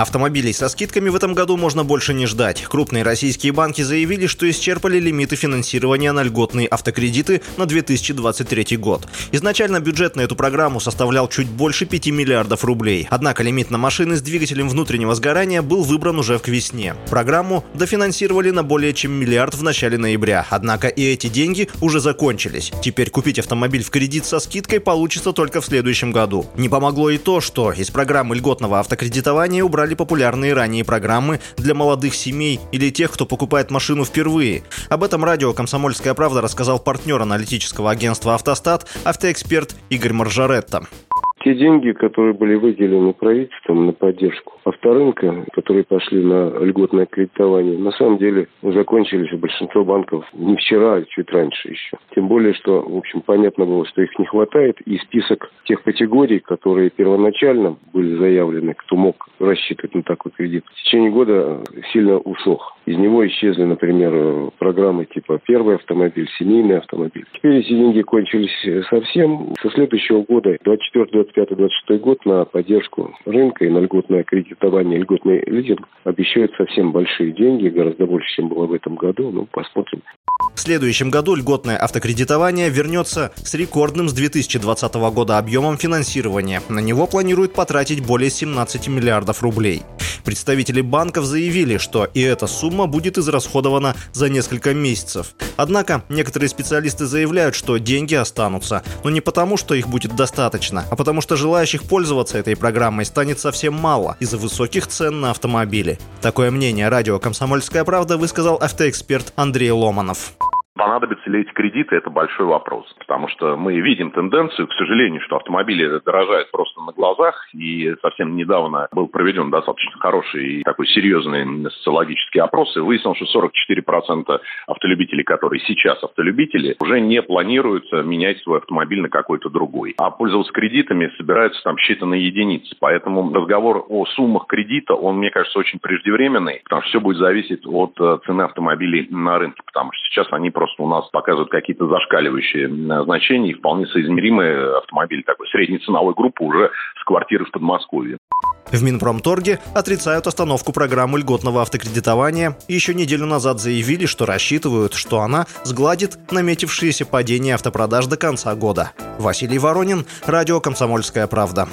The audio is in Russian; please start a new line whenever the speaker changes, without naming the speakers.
Автомобилей со скидками в этом году можно больше не ждать. Крупные российские банки заявили, что исчерпали лимиты финансирования на льготные автокредиты на 2023 год. Изначально бюджет на эту программу составлял чуть больше 5 миллиардов рублей. Однако лимит на машины с двигателем внутреннего сгорания был выбран уже к весне. Программу дофинансировали на более чем миллиард в начале ноября. Однако и эти деньги уже закончились. Теперь купить автомобиль в кредит со скидкой получится только в следующем году. Не помогло и то, что из программы льготного автокредитования убрали стали популярные ранее программы для молодых семей или тех, кто покупает машину впервые. Об этом радио «Комсомольская правда» рассказал партнер аналитического агентства «Автостат» автоэксперт Игорь Маржаретта.
Те деньги, которые были выделены правительством на поддержку авторынка, которые пошли на льготное кредитование, на самом деле закончились у большинства банков не вчера, а чуть раньше еще. Тем более, что, в общем, понятно было, что их не хватает, и список тех категорий, которые первоначально были заявлены, кто мог рассчитывать на такой кредит, в течение года сильно усох. Из него исчезли, например, программы типа «Первый автомобиль», «Семейный автомобиль». Теперь эти деньги кончились совсем. Со следующего года, 24 25-26 год на поддержку рынка и на льготное кредитование, льготный лизинг обещают совсем большие деньги, гораздо больше, чем было в этом году. Ну, посмотрим.
В следующем году льготное автокредитование вернется с рекордным с 2020 года объемом финансирования. На него планируют потратить более 17 миллиардов рублей. Представители банков заявили, что и эта сумма будет израсходована за несколько месяцев. Однако некоторые специалисты заявляют, что деньги останутся, но не потому, что их будет достаточно, а потому что желающих пользоваться этой программой станет совсем мало из-за высоких цен на автомобили. Такое мнение радио «Комсомольская правда» высказал автоэксперт Андрей Ломанов.
Понадобятся ли эти кредиты, это большой вопрос. Потому что мы видим тенденцию, к сожалению, что автомобили дорожают просто на глазах. И совсем недавно был проведен достаточно хороший и такой серьезный социологический опрос. И выяснилось, что 44% автолюбителей, которые сейчас автолюбители, уже не планируют менять свой автомобиль на какой-то другой. А пользоваться кредитами собираются там считанные единицы. Поэтому разговор о суммах кредита, он, мне кажется, очень преждевременный. Потому что все будет зависеть от э, цены автомобилей на рынке. Потому что сейчас они просто просто у нас показывают какие-то зашкаливающие значения и вполне соизмеримые автомобили такой средней ценовой группы уже с квартиры в Подмосковье.
В Минпромторге отрицают остановку программы льготного автокредитования и еще неделю назад заявили, что рассчитывают, что она сгладит наметившееся падение автопродаж до конца года. Василий Воронин, Радио «Комсомольская правда».